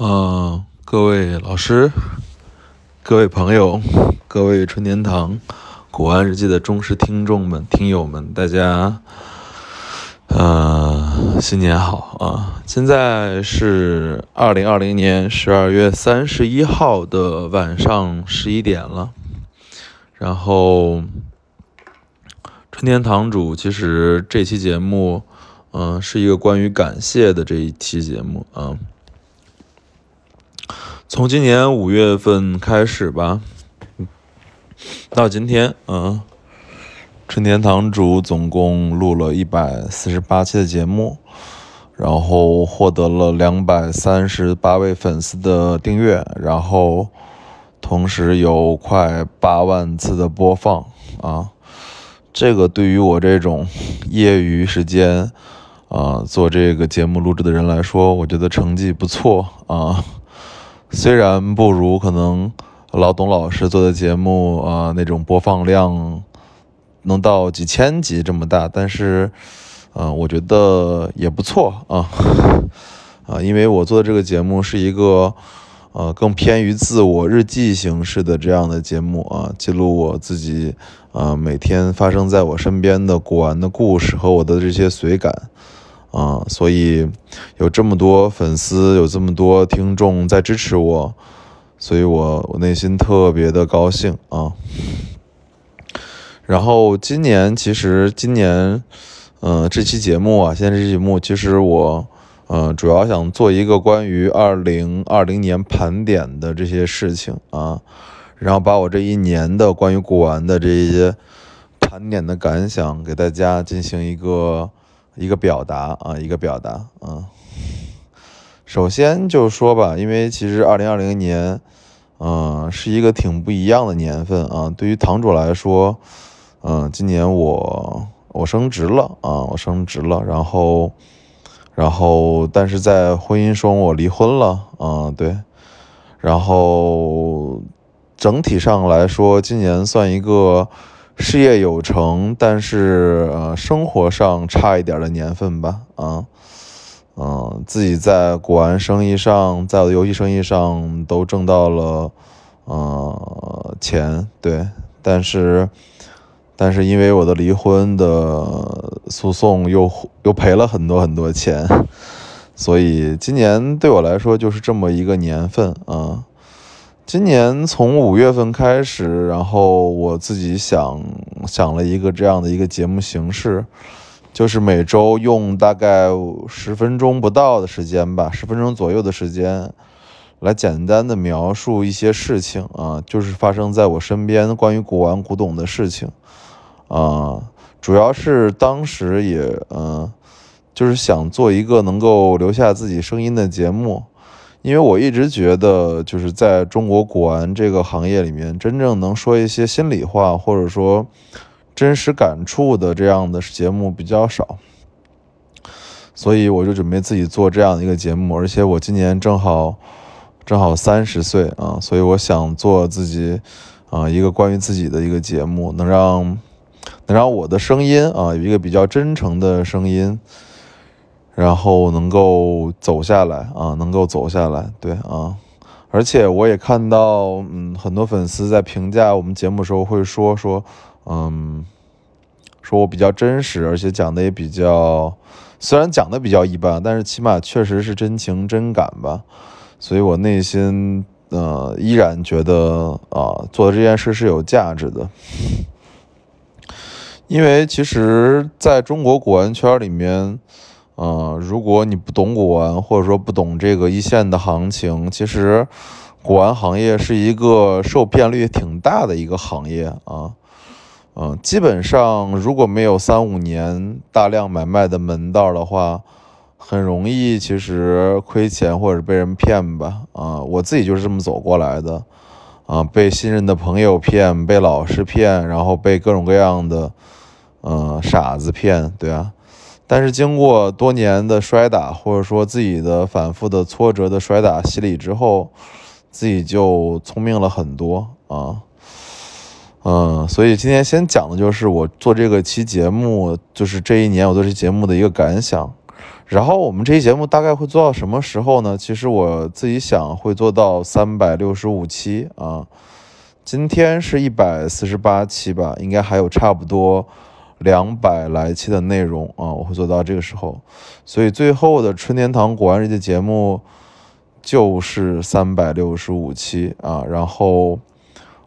嗯，各位老师、各位朋友、各位春天堂古玩日记的忠实听众们、听友们，大家，呃，新年好啊！现在是二零二零年十二月三十一号的晚上十一点了。然后，春天堂主其实这期节目，嗯，是一个关于感谢的这一期节目啊。从今年五月份开始吧，到今天，嗯，春天堂主总共录了一百四十八期的节目，然后获得了两百三十八位粉丝的订阅，然后同时有快八万次的播放啊，这个对于我这种业余时间啊做这个节目录制的人来说，我觉得成绩不错啊。虽然不如可能老董老师做的节目啊那种播放量能到几千集这么大，但是，呃，我觉得也不错啊 啊，因为我做的这个节目是一个呃更偏于自我日记形式的这样的节目啊，记录我自己啊每天发生在我身边的古玩的故事和我的这些随感。啊，所以有这么多粉丝，有这么多听众在支持我，所以我我内心特别的高兴啊。然后今年其实今年，嗯，这期节目啊，现在这期节目其实我，嗯，主要想做一个关于二零二零年盘点的这些事情啊，然后把我这一年的关于古玩的这些盘点的感想给大家进行一个。一个表达啊，一个表达啊。首先就说吧，因为其实二零二零年，嗯，是一个挺不一样的年份啊。对于堂主来说，嗯，今年我我升职了啊，我升职了。然后，然后，但是在婚姻中我离婚了啊，对。然后整体上来说，今年算一个。事业有成，但是呃，生活上差一点的年份吧，啊，嗯，自己在古玩生意上，在我的游戏生意上都挣到了，呃，钱，对，但是，但是因为我的离婚的诉讼又又赔了很多很多钱，所以今年对我来说就是这么一个年份啊。今年从五月份开始，然后我自己想想了一个这样的一个节目形式，就是每周用大概十分钟不到的时间吧，十分钟左右的时间，来简单的描述一些事情啊，就是发生在我身边关于古玩古董的事情啊，主要是当时也嗯，就是想做一个能够留下自己声音的节目。因为我一直觉得，就是在中国古玩这个行业里面，真正能说一些心里话或者说真实感触的这样的节目比较少，所以我就准备自己做这样的一个节目。而且我今年正好正好三十岁啊，所以我想做自己啊一个关于自己的一个节目，能让能让我的声音啊有一个比较真诚的声音。然后能够走下来啊，能够走下来，对啊，而且我也看到，嗯，很多粉丝在评价我们节目的时候会说说，嗯，说我比较真实，而且讲的也比较，虽然讲的比较一般，但是起码确实是真情真感吧，所以我内心呃依然觉得啊，做的这件事是有价值的，因为其实在中国古玩圈里面。嗯，如果你不懂古玩，或者说不懂这个一线的行情，其实古玩行业是一个受骗率挺大的一个行业啊。嗯，基本上如果没有三五年大量买卖的门道的话，很容易其实亏钱或者被人骗吧。啊，我自己就是这么走过来的。啊，被信任的朋友骗，被老师骗，然后被各种各样的嗯傻子骗，对啊。但是经过多年的摔打，或者说自己的反复的挫折的摔打洗礼之后，自己就聪明了很多啊，嗯，所以今天先讲的就是我做这个期节目，就是这一年我做这节目的一个感想，然后我们这期节目大概会做到什么时候呢？其实我自己想会做到三百六十五期啊。今天是一百四十八期吧，应该还有差不多两百来期的内容啊，我会做到这个时候。所以最后的春天堂古玩日记节目就是三百六十五期啊。然后，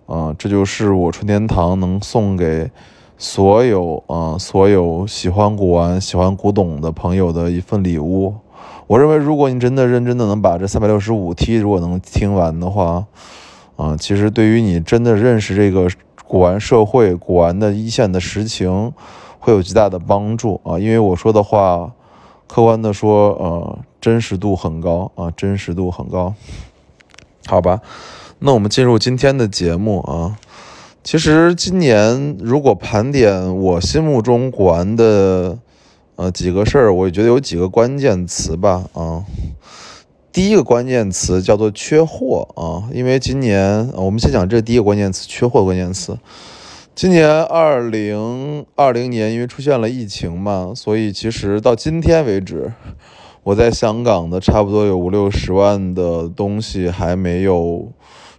啊，这就是我春天堂能送给。所有啊，所有喜欢古玩、喜欢古董的朋友的一份礼物。我认为，如果你真的认真的能把这三百六十五 T 如果能听完的话，啊，其实对于你真的认识这个古玩社会、古玩的一线的实情，会有极大的帮助啊。因为我说的话，客观的说，呃，真实度很高啊，真实度很高。好吧，那我们进入今天的节目啊。其实今年如果盘点我心目中古玩的呃几个事儿，我觉得有几个关键词吧啊。第一个关键词叫做缺货啊，因为今年我们先讲这第一个关键词缺货关键词。今年二零二零年因为出现了疫情嘛，所以其实到今天为止，我在香港的差不多有五六十万的东西还没有。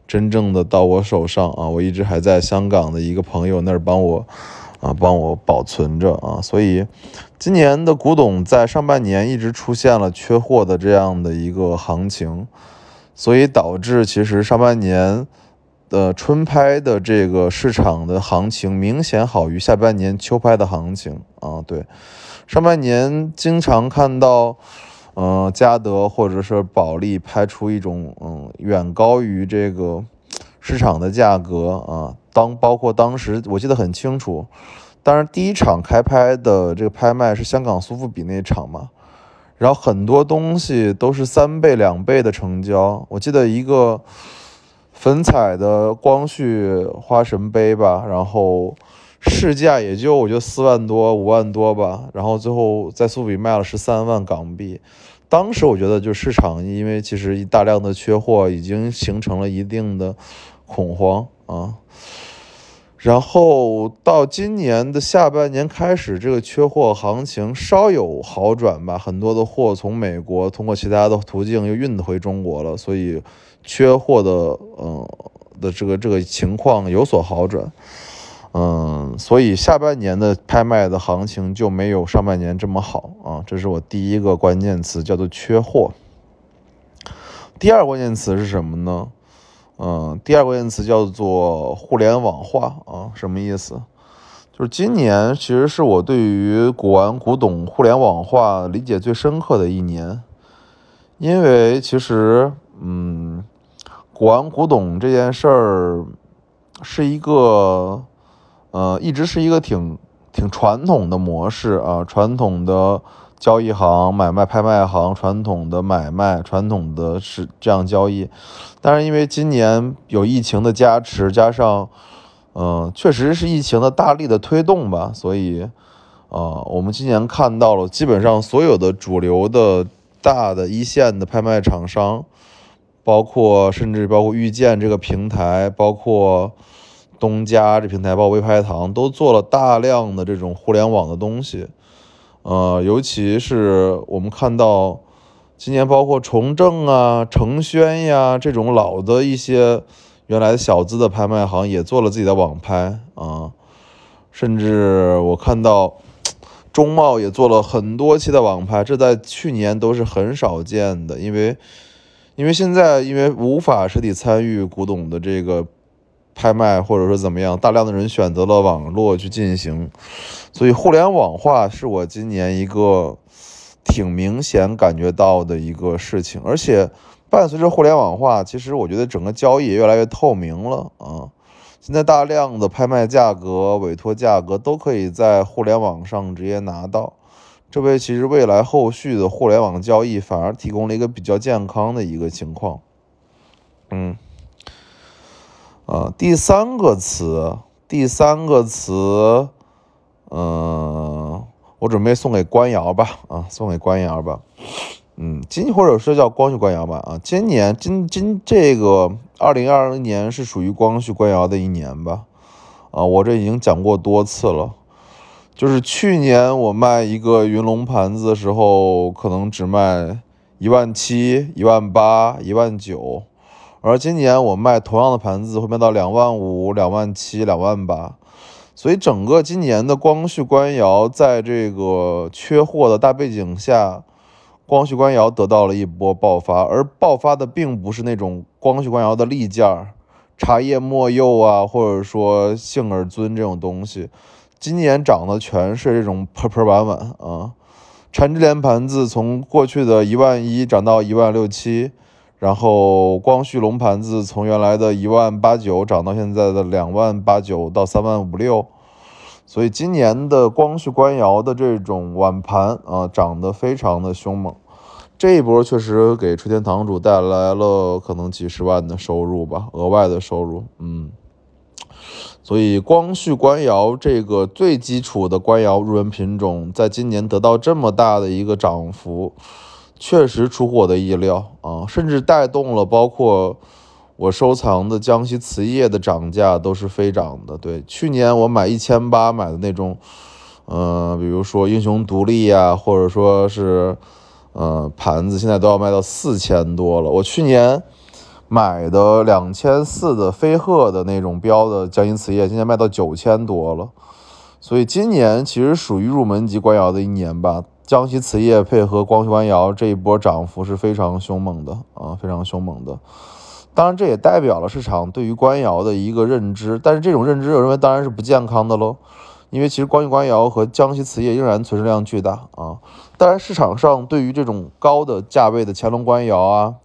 真正的到我手上啊，我一直还在香港的一个朋友那儿帮我啊，帮我保存着啊，所以今年的古董在上半年一直出现了缺货的这样的一个行情，所以导致其实上半年的春拍的这个市场的行情明显好于下半年秋拍的行情啊，对，上半年经常看到。嗯，嘉德或者是保利拍出一种嗯远高于这个市场的价格啊，当包括当时我记得很清楚，当然第一场开拍的这个拍卖是香港苏富比那场嘛，然后很多东西都是三倍两倍的成交，我记得一个粉彩的光绪花神杯吧，然后市价也就我觉得四万多五万多吧，然后最后在苏富比卖了十三万港币。当时我觉得，就市场因为其实大量的缺货，已经形成了一定的恐慌啊。然后到今年的下半年开始，这个缺货行情稍有好转吧，很多的货从美国通过其他的途径又运回中国了，所以缺货的嗯的这个这个情况有所好转。嗯，所以下半年的拍卖的行情就没有上半年这么好啊，这是我第一个关键词，叫做缺货。第二关键词是什么呢？嗯，第二关键词叫做互联网化啊，什么意思？就是今年其实是我对于古玩古董互联网化理解最深刻的一年，因为其实嗯，古玩古董这件事儿是一个。呃，一直是一个挺挺传统的模式啊，传统的交易行、买卖拍卖行，传统的买卖，传统的是这样交易。但是因为今年有疫情的加持，加上，嗯，确实是疫情的大力的推动吧，所以，啊，我们今年看到了基本上所有的主流的大的一线的拍卖厂商，包括甚至包括遇见这个平台，包括。东家这平台，包括微拍堂，都做了大量的这种互联网的东西。呃，尤其是我们看到今年，包括崇正啊、成轩呀这种老的一些原来的小资的拍卖行，也做了自己的网拍啊。甚至我看到中贸也做了很多期的网拍，这在去年都是很少见的，因为因为现在因为无法实体参与古董的这个。拍卖或者说怎么样，大量的人选择了网络去进行，所以互联网化是我今年一个挺明显感觉到的一个事情。而且伴随着互联网化，其实我觉得整个交易也越来越透明了啊。现在大量的拍卖价格、委托价格都可以在互联网上直接拿到，这为其实未来后续的互联网交易反而提供了一个比较健康的一个情况。嗯。啊，第三个词，第三个词，嗯，我准备送给官窑吧，啊，送给官窑吧，嗯，今或者是叫光绪官窑吧，啊，今年今今这个二零二零年是属于光绪官窑的一年吧，啊，我这已经讲过多次了，就是去年我卖一个云龙盘子的时候，可能只卖一万七、一万八、一万九，而今年我卖同样的盘子会卖到两万五、两万七、两万八。所以整个今年的光绪官窑在这个缺货的大背景下，光绪官窑得到了一波爆发，而爆发的并不是那种光绪官窑的立件，茶叶末釉啊，或者说杏耳尊这种东西。今年涨的全是这种盆盆碗碗啊，缠枝莲盘子从过去的一万一涨到一万六七，然后光绪龙盘子从原来的一万八九涨到现在的两万八九到三万五六，所以今年的光绪官窑的这种碗盘啊涨得非常的凶猛，这一波确实给春天堂主带来了可能几十万的收入吧，额外的收入，嗯。所以，光绪官窑这个最基础的官窑入门品种，在今年得到这么大的一个涨幅，确实出乎我的意料啊！甚至带动了包括我收藏的江西瓷业的涨价都是飞涨的。对，去年我买一千八买的那种，呃，比如说英雄独立呀，或者说是呃盘子，现在都要卖到四千多了。我去年。买的两千四的飞鹤的那种标的江阴瓷业，今年卖到九千多了，所以今年其实属于入门级官窑的一年吧。江西瓷业配合光绪官窑这一波涨幅是非常凶猛的啊，非常凶猛的。当然，这也代表了市场对于官窑的一个认知，但是这种认知我认为当然是不健康的喽，因为其实光绪官窑和江西瓷业仍然存世量巨大啊。当然，市场上对于这种高的价位的乾隆官窑啊。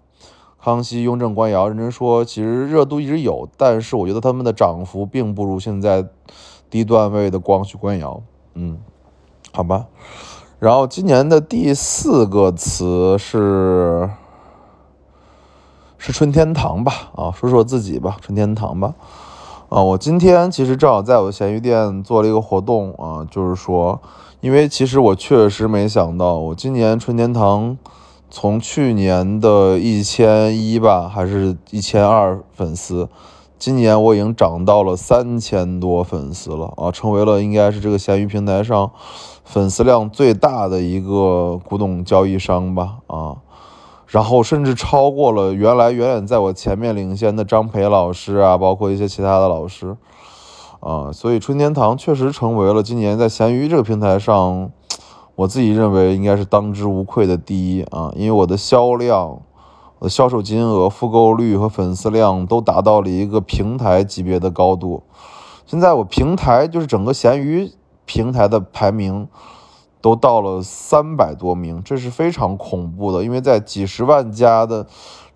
康熙、雍正官窑，认真说，其实热度一直有，但是我觉得他们的涨幅并不如现在低段位的光绪官窑。嗯，好吧。然后今年的第四个词是是春天堂吧？啊，说说自己吧，春天堂吧。啊，我今天其实正好在我的闲鱼店做了一个活动啊，就是说，因为其实我确实没想到，我今年春天堂。从去年的一千一吧，还是一千二粉丝，今年我已经涨到了三千多粉丝了啊，成为了应该是这个闲鱼平台上粉丝量最大的一个古董交易商吧啊，然后甚至超过了原来远远在我前面领先的张培老师啊，包括一些其他的老师啊，所以春天堂确实成为了今年在闲鱼这个平台上。我自己认为应该是当之无愧的第一啊，因为我的销量、我销售金额、复购率和粉丝量都达到了一个平台级别的高度。现在我平台就是整个闲鱼平台的排名都到了三百多名，这是非常恐怖的。因为在几十万家的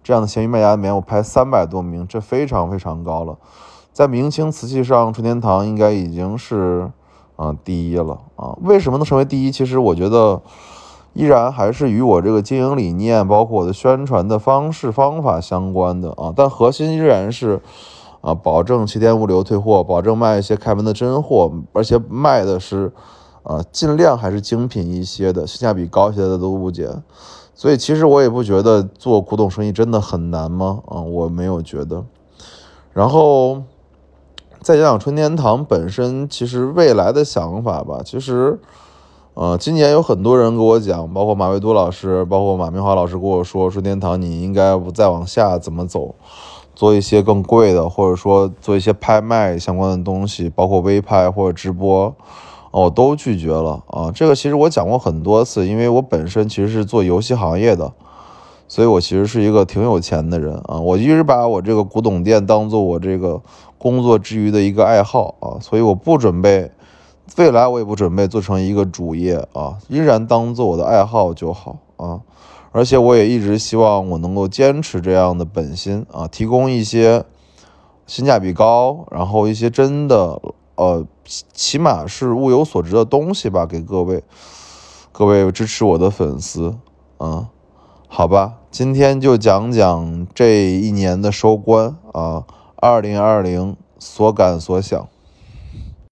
这样的闲鱼卖家里面，我排三百多名，这非常非常高了。在明清瓷器上，春天堂应该已经是。啊，第一了啊！为什么能成为第一？其实我觉得，依然还是与我这个经营理念，包括我的宣传的方式方法相关的啊。但核心依然是啊，保证七天物流退货，保证卖一些开门的真货，而且卖的是啊，尽量还是精品一些的，性价比高一些的都不减。所以其实我也不觉得做古董生意真的很难吗？啊，我没有觉得。然后。再讲讲春天堂本身，其实未来的想法吧。其实，呃，今年有很多人跟我讲，包括马未都老师，包括马明华老师跟我说，说天堂你应该不再往下怎么走，做一些更贵的，或者说做一些拍卖相关的东西，包括微拍或者直播，我都拒绝了啊。这个其实我讲过很多次，因为我本身其实是做游戏行业的，所以我其实是一个挺有钱的人啊。我一直把我这个古董店当做我这个。工作之余的一个爱好啊，所以我不准备，未来我也不准备做成一个主业啊，依然当做我的爱好就好啊。而且我也一直希望我能够坚持这样的本心啊，提供一些性价比高，然后一些真的呃，起码是物有所值的东西吧，给各位各位支持我的粉丝啊。好吧，今天就讲讲这一年的收官啊。二零二零，所感所想。